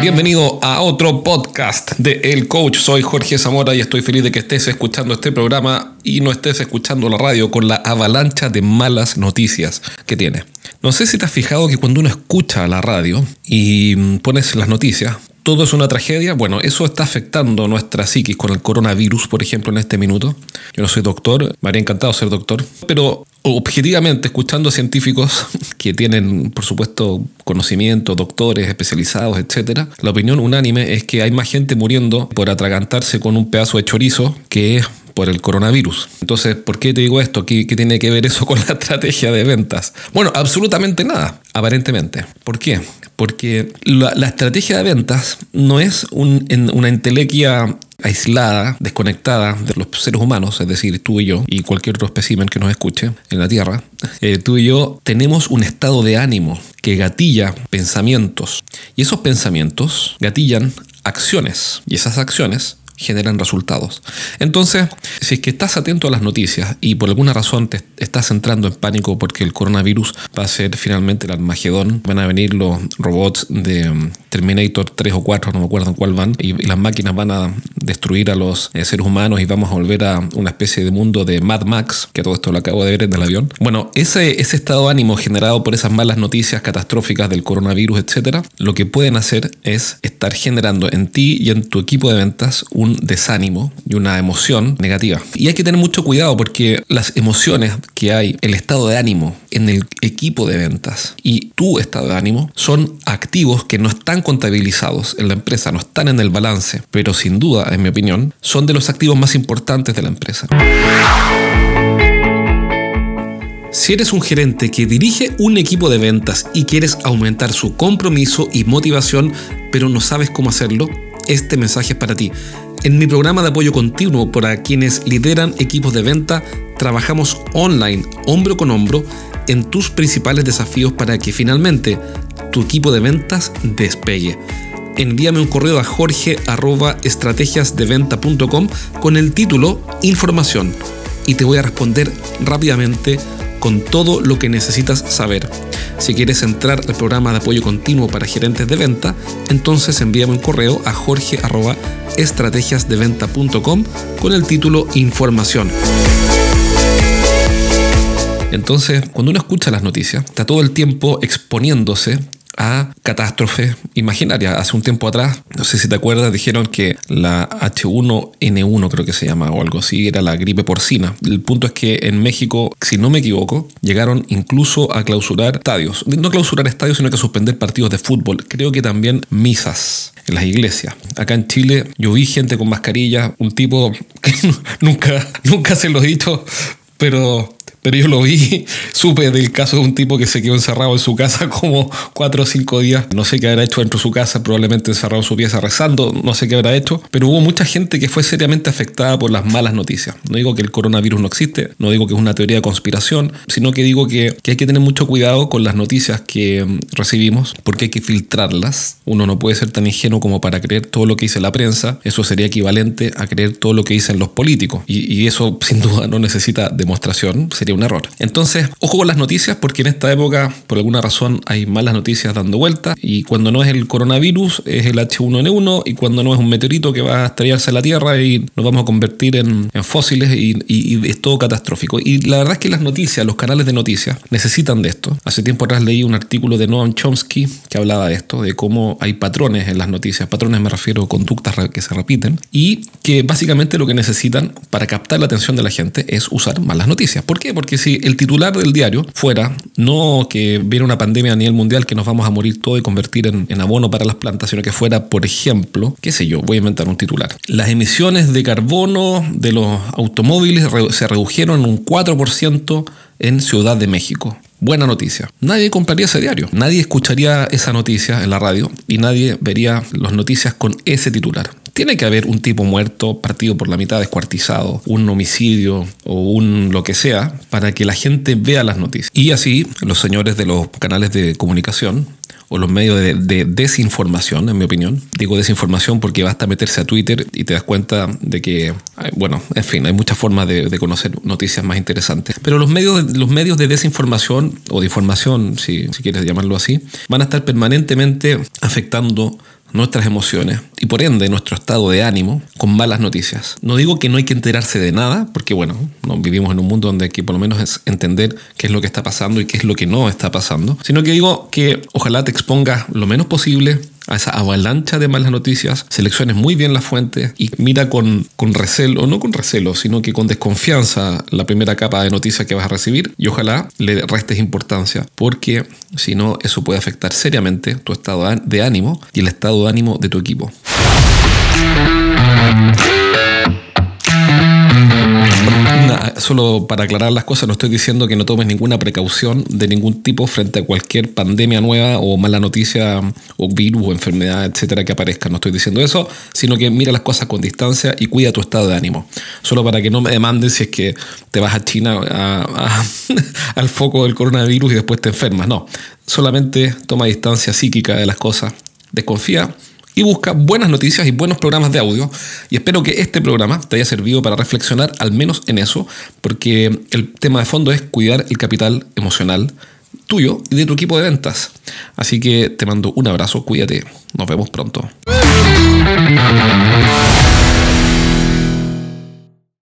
bienvenido a otro podcast de El Coach. Soy Jorge Zamora y estoy feliz de que estés escuchando este programa y no estés escuchando la radio con la avalancha de malas noticias que tiene. No sé si te has fijado que cuando uno escucha la radio y pones las noticias, todo es una tragedia. Bueno, eso está afectando nuestra psiquis con el coronavirus, por ejemplo, en este minuto. Yo no soy doctor, me habría encantado ser doctor, pero objetivamente, escuchando científicos que tienen, por supuesto, conocimiento, doctores especializados, etc., la opinión unánime es que hay más gente muriendo por atragantarse con un pedazo de chorizo que por el coronavirus. Entonces, ¿por qué te digo esto? ¿Qué, tiene que ver eso con la estrategia de ventas? Bueno, absolutamente nada, aparentemente. ¿Por qué? Porque la, estrategia de ventas no es una entelequia aislada, desconectada de los seres humanos, es decir, tú y yo y cualquier otro espécimen que nos escuche en la Tierra, eh, tú y yo tenemos un estado de ánimo que gatilla pensamientos y esos pensamientos gatillan acciones y esas acciones generan resultados. Entonces, si es que estás atento a las noticias y por alguna razón te estás entrando en pánico porque el coronavirus va a ser finalmente el Armagedón, van a venir los robots de um, Terminator 3 o 4, no me acuerdo en cuál van, y, las máquinas van a destruir a los eh, seres humanos y vamos a volver a una especie de mundo de Mad Max, que todo esto lo acabo de ver en el avión. Bueno, ese, ese estado de ánimo generado por esas malas noticias catastróficas del coronavirus, etcétera, lo que pueden hacer es estar generando en ti y en tu equipo de ventas un desánimo y una emoción negativa. Y hay que tener mucho cuidado porque las emociones que hay, el estado de ánimo en el equipo de ventas y tu estado de ánimo son activos que no están contabilizados en la empresa, no están en el balance, pero sin duda, en mi opinión, son de los activos más importantes de la empresa. Si eres un gerente que dirige un equipo de ventas y quieres aumentar su compromiso y motivación, pero no sabes cómo hacerlo, este mensaje es para ti. En mi programa de apoyo continuo para quienes lideran equipos de venta, trabajamos online, hombro con hombro, en tus principales desafíos para que finalmente tu equipo de ventas despegue. Envíame un correo a jorge.estrategiasdeventa.com con el título Información y te voy a responder rápidamente con todo lo que necesitas saber. Si quieres entrar al programa de apoyo continuo para gerentes de venta, entonces envíame un correo a jorge.estrategiasdeventa.com con el título Información. Entonces, cuando uno escucha las noticias, está todo el tiempo exponiéndose a catástrofes imaginarias. Hace un tiempo atrás, no sé si te acuerdas, dijeron que la H1N1 creo que se llama o algo así, era la gripe porcina. El punto es que en México, si no me equivoco, llegaron incluso a clausurar estadios. No clausurar estadios, sino que suspender partidos de fútbol. Creo que también misas en las iglesias. Acá en Chile yo vi gente con mascarilla, un tipo que nunca, nunca se lo he dicho, pero pero yo lo vi, supe del caso de un tipo que se quedó encerrado en su casa como cuatro o cinco días. No sé qué habrá hecho dentro de su casa, probablemente encerrado en su pieza rezando, no sé qué habrá hecho, pero hubo mucha gente que fue seriamente afectada por las malas noticias. No digo que el coronavirus no existe, no digo que es una teoría de conspiración, sino que digo que, hay que tener mucho cuidado con las noticias que mm, recibimos, porque hay que filtrarlas. Uno no puede ser tan ingenuo como para creer todo lo que dice la prensa, eso sería equivalente a creer todo lo que dicen los políticos. Y eso sin duda no necesita demostración, sería un error. Entonces, ojo con las noticias porque en esta época, por alguna razón, hay malas noticias dando vuelta y cuando no es el coronavirus, es el H1N1 y cuando no es un meteorito que va a estrellarse a la Tierra y nos vamos a convertir en, fósiles y, es todo catastrófico. Y la verdad es que las noticias, los canales de noticias, necesitan de esto. Hace tiempo atrás leí un artículo de Noam Chomsky que hablaba de esto, de cómo hay patrones en las noticias. Patrones me refiero a conductas que se repiten y que básicamente lo que necesitan para captar la atención de la gente es usar malas noticias. ¿Por qué? Porque si el titular del diario fuera no que viene una pandemia a nivel mundial que nos vamos a morir todo y convertir en, abono para las plantas, sino que fuera, por ejemplo, qué sé yo, voy a inventar un titular. Las emisiones de carbono de los automóviles se redujeron un 4% en Ciudad de México. Buena noticia. Nadie compraría ese diario, nadie escucharía esa noticia en la radio y nadie vería las noticias con ese titular. Tiene que haber un tipo muerto, partido por la mitad, descuartizado, un homicidio o un lo que sea, para que la gente vea las noticias. Y así los señores de los canales de comunicación o los medios de, desinformación, en mi opinión. Digo desinformación porque basta meterse a Twitter y te das cuenta de que, bueno, en fin, hay muchas formas de, conocer noticias más interesantes. Pero los medios, los medios de desinformación o de información, si, si quieres llamarlo así, van a estar permanentemente afectando nuestras emociones y por ende nuestro estado de ánimo con malas noticias. No digo que no hay que enterarse de nada, porque bueno, no vivimos en un mundo donde hay que por lo menos es entender qué es lo que está pasando y qué es lo que no está pasando, sino que digo que ojalá te expongas lo menos posible a esa avalancha de malas noticias, selecciones muy bien la fuente y mira con, con recelo, no con recelo, sino que con desconfianza la primera capa de noticias que vas a recibir y ojalá le restes importancia, porque si no, eso puede afectar seriamente tu estado de ánimo y el estado de ánimo de tu equipo. Solo para aclarar las cosas, no estoy diciendo que no tomes ninguna precaución de ningún tipo frente a cualquier pandemia nueva o mala noticia o virus o enfermedad, etcétera, que aparezca. No estoy diciendo eso, sino que mira las cosas con distancia y cuida tu estado de ánimo. Solo para que no me demandes si es que te vas a China al foco del coronavirus y después te enfermas. No, solamente toma distancia psíquica de las cosas. Desconfía y busca buenas noticias y buenos programas de audio. Y espero que este programa te haya servido para reflexionar al menos en eso, porque el tema de fondo es cuidar el capital emocional tuyo y de tu equipo de ventas. Así que te mando un abrazo, cuídate, nos vemos pronto.